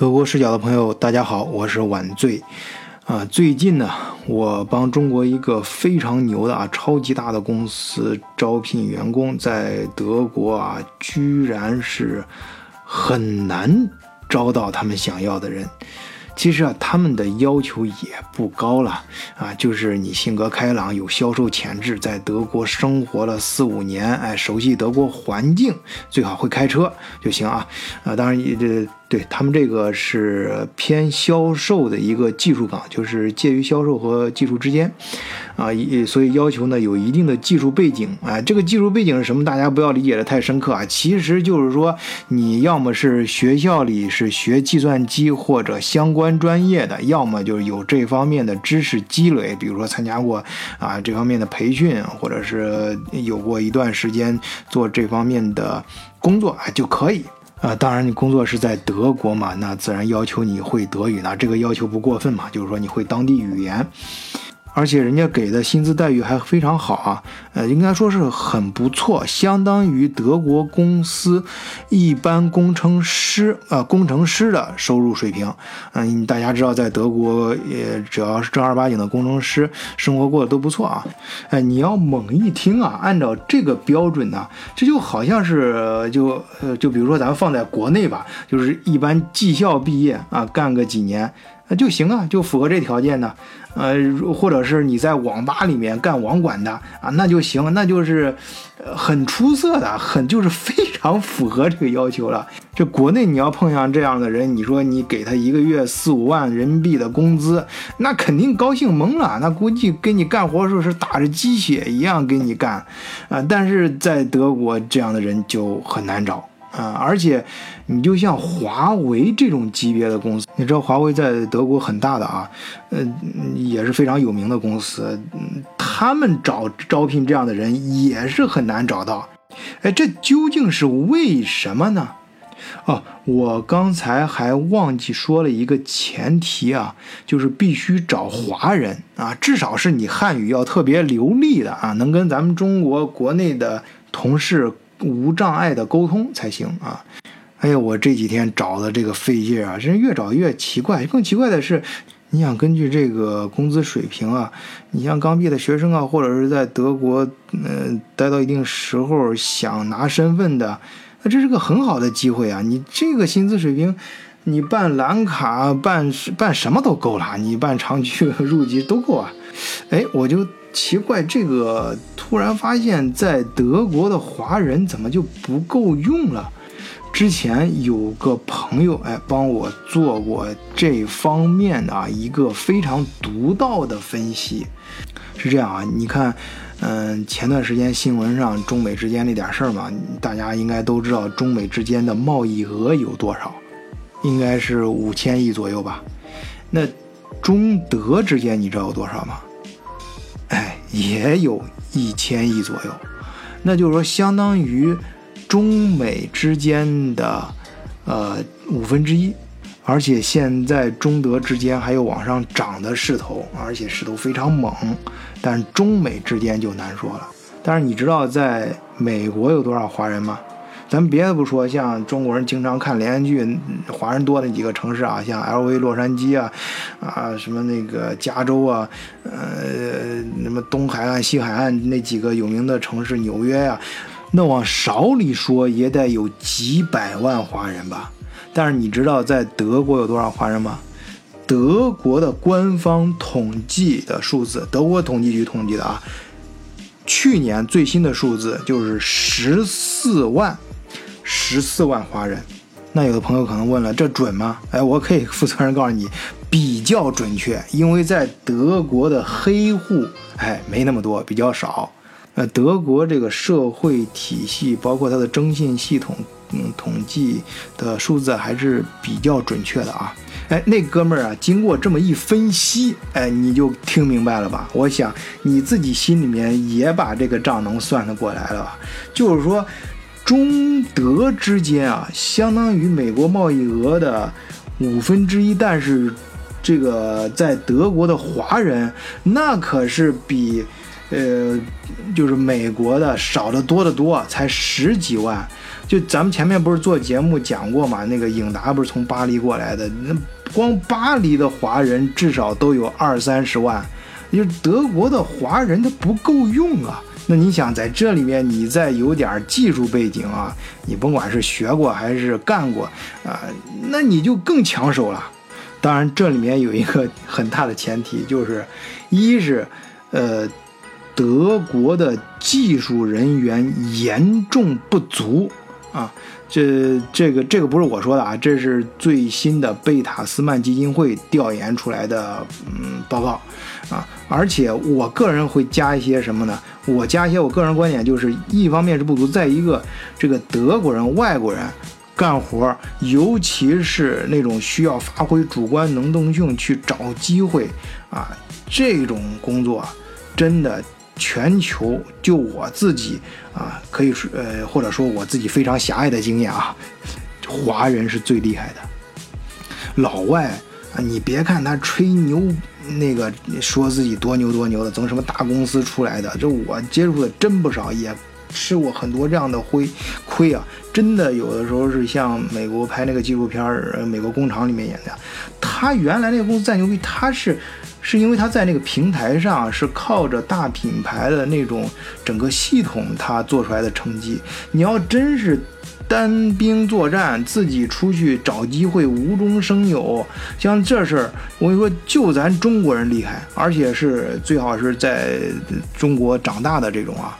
德国视角的朋友，大家好，我是晚醉。啊，最近呢，我帮中国一个非常牛的啊，超级大的公司招聘员工，在德国啊，居然是很难招到他们想要的人。其实啊，他们的要求也不高了啊，就是你性格开朗，有销售潜质，在德国生活了四五年，哎，熟悉德国环境，最好会开车就行啊。啊，当然这。对他们这个是偏销售的一个技术岗，就是介于销售和技术之间，啊，所以要求呢有一定的技术背景啊。这个技术背景是什么？大家不要理解的太深刻啊。其实就是说，你要么是学校里是学计算机或者相关专业的，要么就是有这方面的知识积累，比如说参加过啊这方面的培训，或者是有过一段时间做这方面的工作啊就可以。啊，当然，你工作是在德国嘛，那自然要求你会德语呢，这个要求不过分嘛，就是说你会当地语言。而且人家给的薪资待遇还非常好啊，呃，应该说是很不错，相当于德国公司一般工程师呃工程师的收入水平。嗯，大家知道，在德国也只要是正儿八经的工程师，生活过得都不错啊。哎，你要猛一听啊，按照这个标准呢，这就好像是就呃就比如说咱们放在国内吧，就是一般技校毕业啊，干个几年。那就行啊，就符合这条件的，呃，或者是你在网吧里面干网管的啊，那就行，那就是很出色的，很就是非常符合这个要求了。这国内你要碰上这样的人，你说你给他一个月四五万人民币的工资，那肯定高兴懵了，那估计给你干活时候是打着鸡血一样给你干，啊，但是在德国这样的人就很难找。啊，而且你就像华为这种级别的公司，你知道华为在德国很大的啊，嗯，也是非常有名的公司，他们找招聘这样的人也是很难找到。哎，这究竟是为什么呢？哦，我刚才还忘记说了一个前提啊，就是必须找华人啊，至少是你汉语要特别流利的啊，能跟咱们中国国内的同事。无障碍的沟通才行啊！哎呀，我这几天找的这个费劲啊，真是越找越奇怪。更奇怪的是，你想根据这个工资水平啊，你像刚毕的学生啊，或者是在德国嗯待到一定时候想拿身份的，那这是个很好的机会啊！你这个薪资水平，你办蓝卡、办办什么都够了，你办长居 入籍都够啊！哎，我就。奇怪，这个突然发现，在德国的华人怎么就不够用了？之前有个朋友哎，帮我做过这方面的啊一个非常独到的分析。是这样啊，你看，嗯，前段时间新闻上中美之间那点事儿嘛，大家应该都知道，中美之间的贸易额有多少？应该是五千亿左右吧？那中德之间你知道有多少吗？也有一千亿左右，那就是说相当于中美之间的呃五分之一，而且现在中德之间还有往上涨的势头，而且势头非常猛，但中美之间就难说了。但是你知道在美国有多少华人吗？咱别的不说，像中国人经常看连续剧，华人多那几个城市啊，像 L V、洛杉矶啊，啊什么那个加州啊，呃，什么东海岸、西海岸那几个有名的城市，纽约呀，那往少里说也得有几百万华人吧。但是你知道在德国有多少华人吗？德国的官方统计的数字，德国统计局统计的啊，去年最新的数字就是十四万。十四万华人，那有的朋友可能问了，这准吗？哎，我可以负责任告诉你，比较准确，因为在德国的黑户，哎，没那么多，比较少。呃，德国这个社会体系，包括它的征信系统，嗯，统计的数字还是比较准确的啊。哎，那哥们儿啊，经过这么一分析，哎，你就听明白了吧？我想你自己心里面也把这个账能算得过来了吧？就是说。中德之间啊，相当于美国贸易额的五分之一，但是这个在德国的华人那可是比呃，就是美国的少的多得多，才十几万。就咱们前面不是做节目讲过嘛，那个颖达不是从巴黎过来的，那光巴黎的华人至少都有二三十万，就德国的华人他不够用啊。那你想在这里面，你再有点技术背景啊，你甭管是学过还是干过啊，那你就更抢手了。当然，这里面有一个很大的前提，就是一是，呃，德国的技术人员严重不足啊。这这个这个不是我说的啊，这是最新的贝塔斯曼基金会调研出来的嗯报告啊。而且我个人会加一些什么呢？我加一些我个人观点，就是一方面是不足，再一个这个德国人、外国人。干活，尤其是那种需要发挥主观能动性去找机会啊，这种工作真的全球就我自己啊，可以说呃，或者说我自己非常狭隘的经验啊，华人是最厉害的。老外啊，你别看他吹牛，那个说自己多牛多牛的，从什么大公司出来的，这我接触的真不少，也。吃过很多这样的灰亏啊！真的有的时候是像美国拍那个纪录片儿，《美国工厂》里面演的，他原来那个公司再牛逼，他是是因为他在那个平台上是靠着大品牌的那种整个系统，他做出来的成绩。你要真是单兵作战，自己出去找机会，无中生有，像这事儿，我跟你说，就咱中国人厉害，而且是最好是在中国长大的这种啊。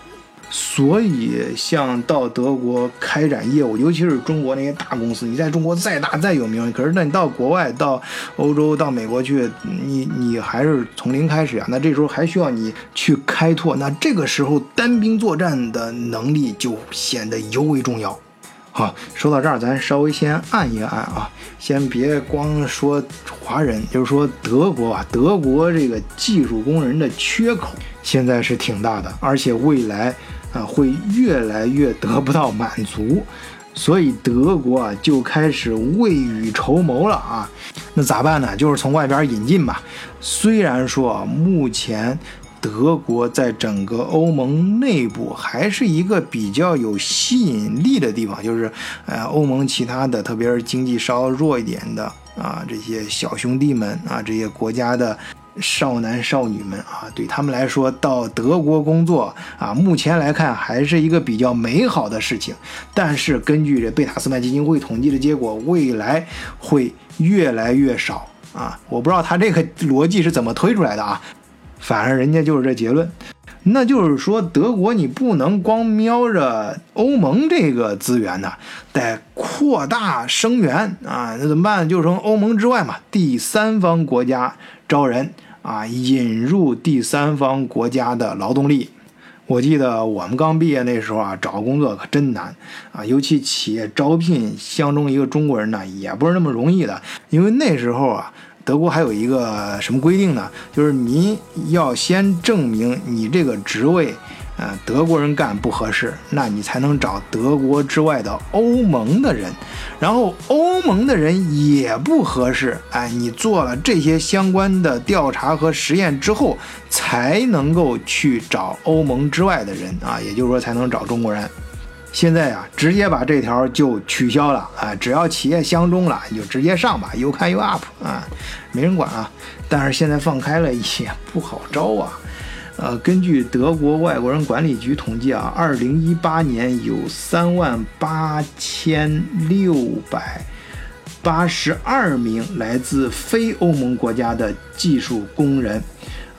所以，像到德国开展业务，尤其是中国那些大公司，你在中国再大再有名，可是那你到国外、到欧洲、到美国去，你你还是从零开始啊。那这时候还需要你去开拓，那这个时候单兵作战的能力就显得尤为重要。好，说到这儿，咱稍微先按一按啊，先别光说华人，就是说德国啊，德国这个技术工人的缺口现在是挺大的，而且未来。啊，会越来越得不到满足，所以德国啊就开始未雨绸缪了啊。那咋办呢？就是从外边引进吧。虽然说目前德国在整个欧盟内部还是一个比较有吸引力的地方，就是呃，欧盟其他的，特别是经济稍弱一点的啊，这些小兄弟们啊，这些国家的。少男少女们啊，对他们来说，到德国工作啊，目前来看还是一个比较美好的事情。但是根据这贝塔斯曼基金会统计的结果，未来会越来越少啊！我不知道他这个逻辑是怎么推出来的啊，反正人家就是这结论。那就是说，德国你不能光瞄着欧盟这个资源呢，得扩大生源啊！那怎么办？就从欧盟之外嘛，第三方国家招人啊，引入第三方国家的劳动力。我记得我们刚毕业那时候啊，找工作可真难啊，尤其企业招聘相中一个中国人呢，也不是那么容易的，因为那时候啊。德国还有一个什么规定呢？就是你要先证明你这个职位，呃，德国人干不合适，那你才能找德国之外的欧盟的人。然后欧盟的人也不合适，哎，你做了这些相关的调查和实验之后，才能够去找欧盟之外的人啊，也就是说才能找中国人。现在啊，直接把这条就取消了啊！只要企业相中了，你就直接上吧，有看有 up 啊，没人管啊。但是现在放开了也不好招啊。呃，根据德国外国人管理局统计啊，二零一八年有三万八千六百八十二名来自非欧盟国家的技术工人。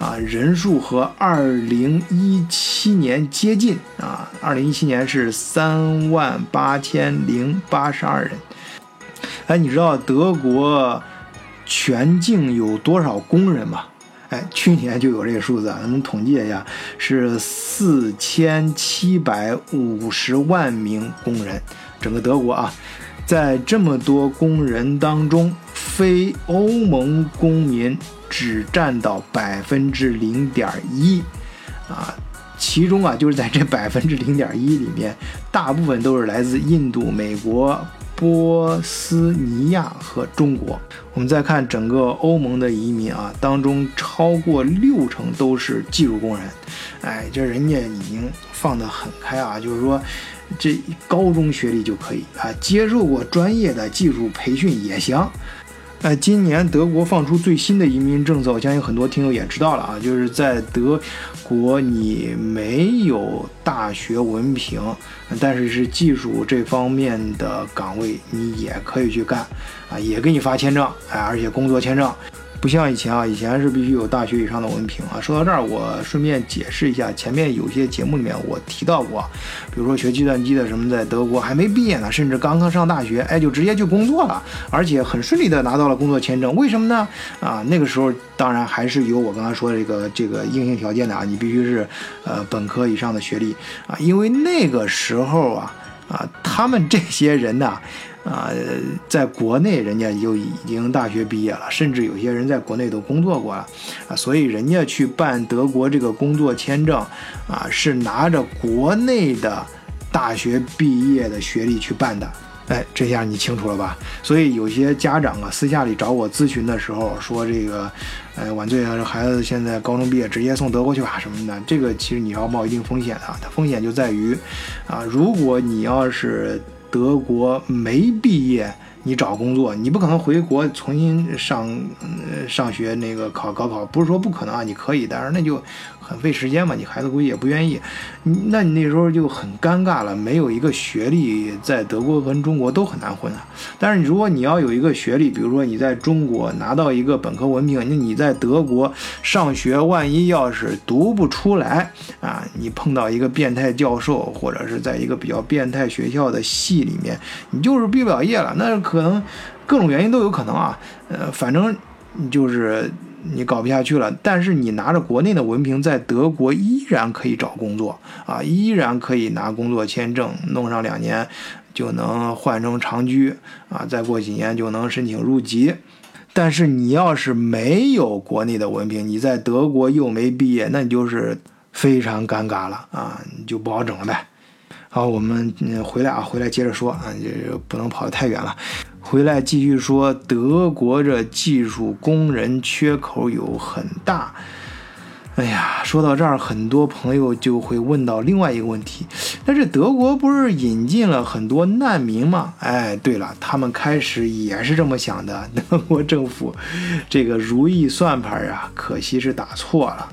啊，人数和二零一七年接近啊，二零一七年是三万八千零八十二人。哎，你知道德国全境有多少工人吗？哎，去年就有这个数字啊，咱们统计一下，是四千七百五十万名工人，整个德国啊。在这么多工人当中，非欧盟公民只占到百分之零点一，啊，其中啊，就是在这 百分之零点一里面，大部分都是来自印度、美国、波斯尼亚和中国。我们再看整个欧盟的移民啊，当中超过六成都是技术工人，哎，这人家已经放得很开啊，就是说。这高中学历就可以啊，接受过专业的技术培训也行。哎，今年德国放出最新的移民政策，我相信很多听友也知道了啊，就是在德国你没有大学文凭，但是是技术这方面的岗位，你也可以去干啊，也给你发签证，哎，而且工作签证。不像以前啊，以前是必须有大学以上的文凭啊。说到这儿，我顺便解释一下，前面有些节目里面我提到过，比如说学计算机的什么，在德国还没毕业呢，甚至刚刚上大学，哎，就直接就工作了，而且很顺利的拿到了工作签证。为什么呢？啊，那个时候当然还是有我刚才说的这个这个硬性条件的啊，你必须是呃本科以上的学历啊，因为那个时候啊啊，他们这些人呢。啊在国内人家就已经大学毕业了，甚至有些人在国内都工作过了，啊，所以人家去办德国这个工作签证，啊，是拿着国内的大学毕业的学历去办的。哎，这下你清楚了吧？所以有些家长啊，私下里找我咨询的时候说这个，呃，晚醉啊，孩子现在高中毕业，直接送德国去吧什么的，这个其实你要冒一定风险啊。它风险就在于，啊，如果你要是德国没毕业，你找工作，你不可能回国重新上呃上学那个考高考，不是说不可能啊，你可以，但是那就。很费时间嘛，你孩子估计也不愿意，那你那时候就很尴尬了，没有一个学历，在德国和中国都很难混啊。但是如果你要有一个学历，比如说你在中国拿到一个本科文凭，那你在德国上学，万一要是读不出来啊，你碰到一个变态教授，或者是在一个比较变态学校的系里面，你就是毕不了业了，那可能各种原因都有可能啊。呃，反正就是。你搞不下去了，但是你拿着国内的文凭，在德国依然可以找工作啊，依然可以拿工作签证，弄上两年就能换成长居啊，再过几年就能申请入籍。但是你要是没有国内的文凭，你在德国又没毕业，那你就是非常尴尬了啊，你就不好整了呗。好，我们回来啊，回来接着说啊，这不能跑得太远了。回来继续说，德国这技术工人缺口有很大。哎呀，说到这儿，很多朋友就会问到另外一个问题：那这德国不是引进了很多难民吗？哎，对了，他们开始也是这么想的。德国政府这个如意算盘啊，可惜是打错了。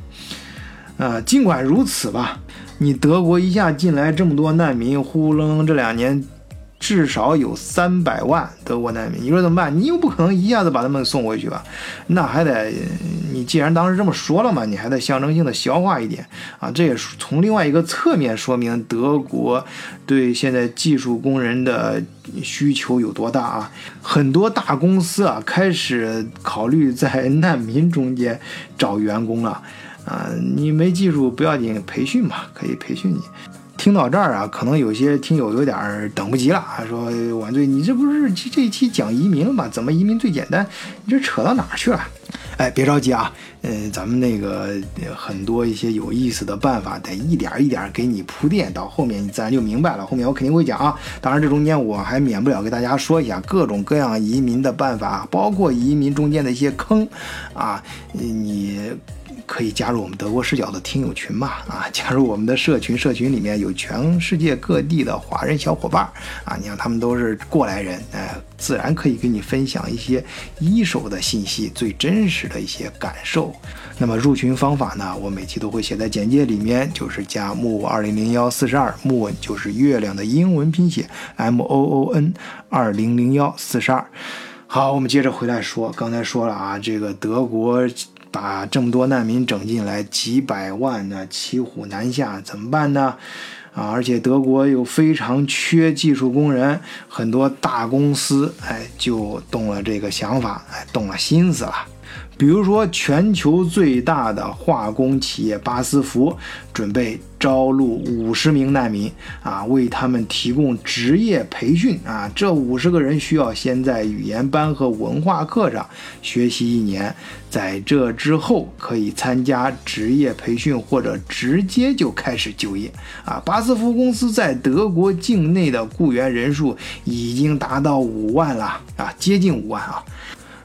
呃，尽管如此吧，你德国一下进来这么多难民，呼楞这两年。至少有三百万德国难民，你说怎么办？你又不可能一下子把他们送回去吧？那还得，你既然当时这么说了嘛，你还得象征性的消化一点啊。这也是从另外一个侧面说明德国对现在技术工人的需求有多大啊。很多大公司啊开始考虑在难民中间找员工了啊。你没技术不要紧，培训嘛，可以培训你。听到这儿啊，可能有些听友有点等不及了，说晚醉，你这不是这一期讲移民了吗？怎么移民最简单？你这扯到哪儿去了？哎，别着急啊，嗯，咱们那个很多一些有意思的办法，得一点一点给你铺垫，到后面你自然就明白了。后面我肯定会讲啊，当然这中间我还免不了给大家说一下各种各样移民的办法，包括移民中间的一些坑啊，你。可以加入我们德国视角的听友群嘛？啊，加入我们的社群，社群里面有全世界各地的华人小伙伴啊，你看他们都是过来人，哎，自然可以跟你分享一些一手的信息，最真实的一些感受。那么入群方法呢？我每期都会写在简介里面，就是加木二零零幺四十二，木文就是月亮的英文拼写 M O O N 二零零幺四十二。好，我们接着回来说，刚才说了啊，这个德国。把这么多难民整进来，几百万呢，骑虎难下，怎么办呢？啊，而且德国又非常缺技术工人，很多大公司哎就动了这个想法，哎动了心思了。比如说，全球最大的化工企业巴斯夫准备招录五十名难民啊，为他们提供职业培训啊。这五十个人需要先在语言班和文化课上学习一年，在这之后可以参加职业培训或者直接就开始就业啊。巴斯夫公司在德国境内的雇员人数已经达到五万了啊，接近五万啊。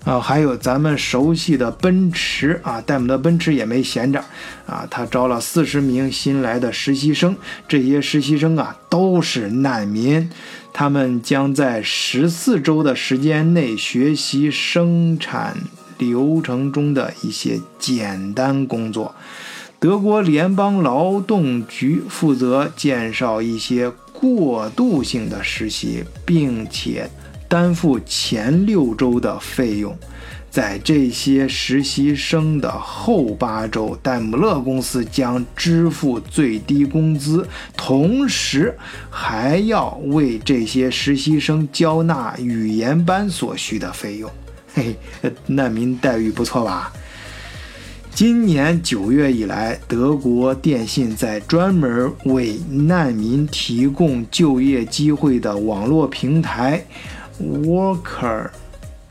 啊，还有咱们熟悉的奔驰啊，戴姆勒奔驰也没闲着啊，他招了四十名新来的实习生，这些实习生啊都是难民，他们将在十四周的时间内学习生产流程中的一些简单工作。德国联邦劳动局负责介绍一些过渡性的实习，并且。担负前六周的费用，在这些实习生的后八周，戴姆勒公司将支付最低工资，同时还要为这些实习生交纳语言班所需的费用。嘿，难民待遇不错吧？今年九月以来，德国电信在专门为难民提供就业机会的网络平台。Worker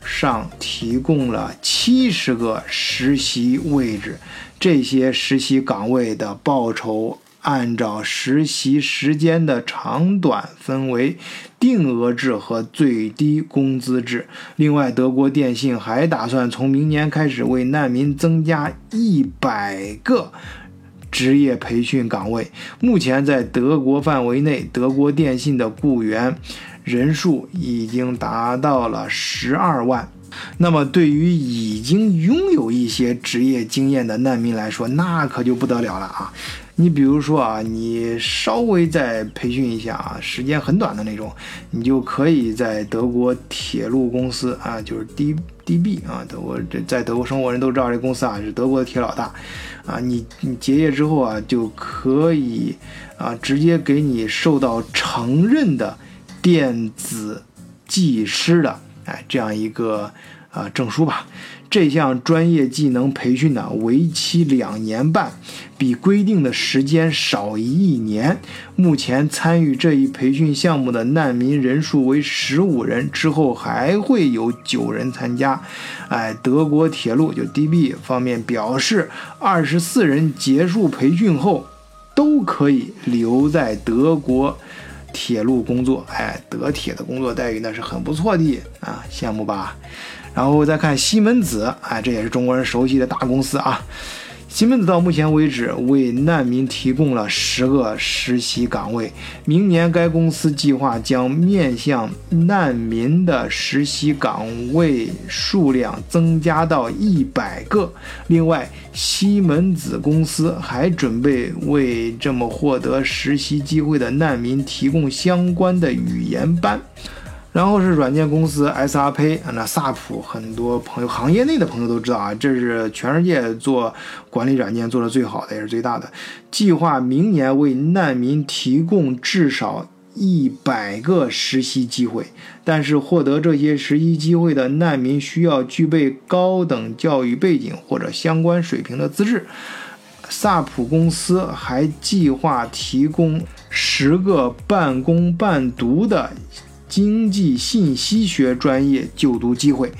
上提供了七十个实习位置，这些实习岗位的报酬按照实习时间的长短分为定额制和最低工资制。另外，德国电信还打算从明年开始为难民增加一百个职业培训岗位。目前，在德国范围内，德国电信的雇员。人数已经达到了十二万，那么对于已经拥有一些职业经验的难民来说，那可就不得了了啊！你比如说啊，你稍微再培训一下啊，时间很短的那种，你就可以在德国铁路公司啊，就是 D D B 啊，德国这在德国生活人都知道这公司啊是德国的铁老大啊，你你结业之后啊，就可以啊直接给你受到承认的。电子技师的哎，这样一个啊证书吧。这项专业技能培训呢，为期两年半，比规定的时间少一年。目前参与这一培训项目的难民人数为十五人，之后还会有九人参加。哎，德国铁路就 DB 方面表示，二十四人结束培训后都可以留在德国。铁路工作，哎，德铁的工作待遇那是很不错的啊，羡慕吧？然后再看西门子，哎，这也是中国人熟悉的大公司啊。西门子到目前为止为难民提供了十个实习岗位，明年该公司计划将面向难民的实习岗位数量增加到一百个。另外，西门子公司还准备为这么获得实习机会的难民提供相关的语言班。然后是软件公司 SAP，那萨普很多朋友，行业内的朋友都知道啊，这是全世界做管理软件做的最好的，也是最大的。计划明年为难民提供至少一百个实习机会，但是获得这些实习机会的难民需要具备高等教育背景或者相关水平的资质。萨普公司还计划提供十个半工半读的。经济信息学专业就读机会，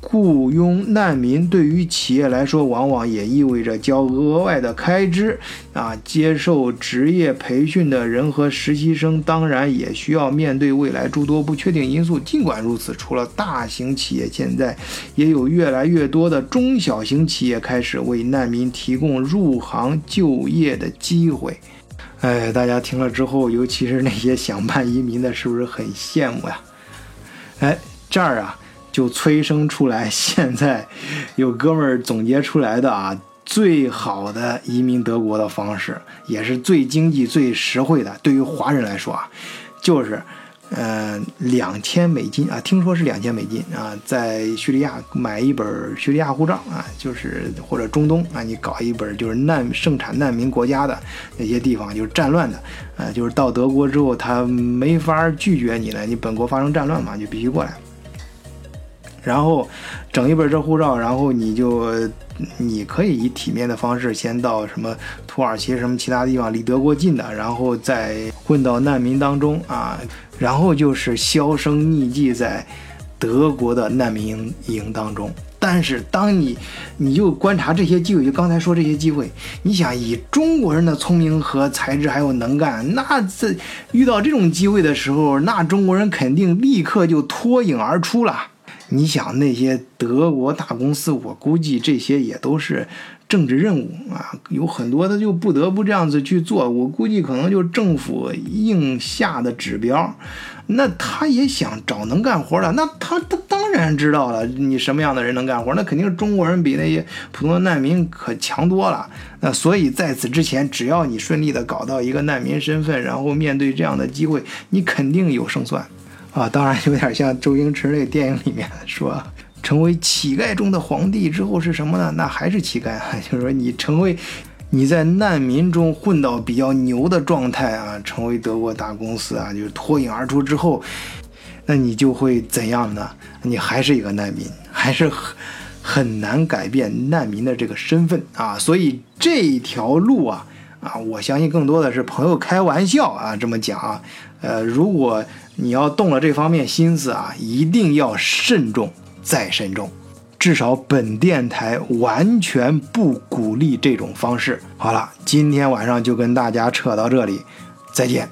雇佣难民对于企业来说，往往也意味着交额外的开支啊。接受职业培训的人和实习生，当然也需要面对未来诸多不确定因素。尽管如此，除了大型企业，现在也有越来越多的中小型企业开始为难民提供入行就业的机会。哎，大家听了之后，尤其是那些想办移民的，是不是很羡慕呀？哎，这儿啊，就催生出来现在有哥们儿总结出来的啊，最好的移民德国的方式，也是最经济、最实惠的，对于华人来说啊，就是。呃，两千美金啊，听说是两千美金啊，在叙利亚买一本叙利亚护照啊，就是或者中东啊，你搞一本就是难盛产难民国家的那些地方，就是战乱的，呃，就是到德国之后他没法拒绝你了，你本国发生战乱嘛，就必须过来。然后整一本这护照，然后你就你可以以体面的方式先到什么土耳其什么其他地方离德国近的，然后再混到难民当中啊。然后就是销声匿迹在德国的难民营营当中，但是当你你就观察这些机会，就刚才说这些机会，你想以中国人的聪明和才智还有能干，那这遇到这种机会的时候，那中国人肯定立刻就脱颖而出了。你想那些德国大公司，我估计这些也都是政治任务啊，有很多他就不得不这样子去做。我估计可能就政府硬下的指标，那他也想找能干活的，那他他当然知道了你什么样的人能干活，那肯定是中国人比那些普通的难民可强多了。那所以在此之前，只要你顺利的搞到一个难民身份，然后面对这样的机会，你肯定有胜算。啊，当然有点像周星驰那个电影里面说，成为乞丐中的皇帝之后是什么呢？那还是乞丐啊，就是说你成为你在难民中混到比较牛的状态啊，成为德国大公司啊，就是脱颖而出之后，那你就会怎样呢？你还是一个难民，还是很很难改变难民的这个身份啊。所以这一条路啊。啊，我相信更多的是朋友开玩笑啊，这么讲啊，呃，如果你要动了这方面心思啊，一定要慎重再慎重，至少本电台完全不鼓励这种方式。好了，今天晚上就跟大家扯到这里，再见。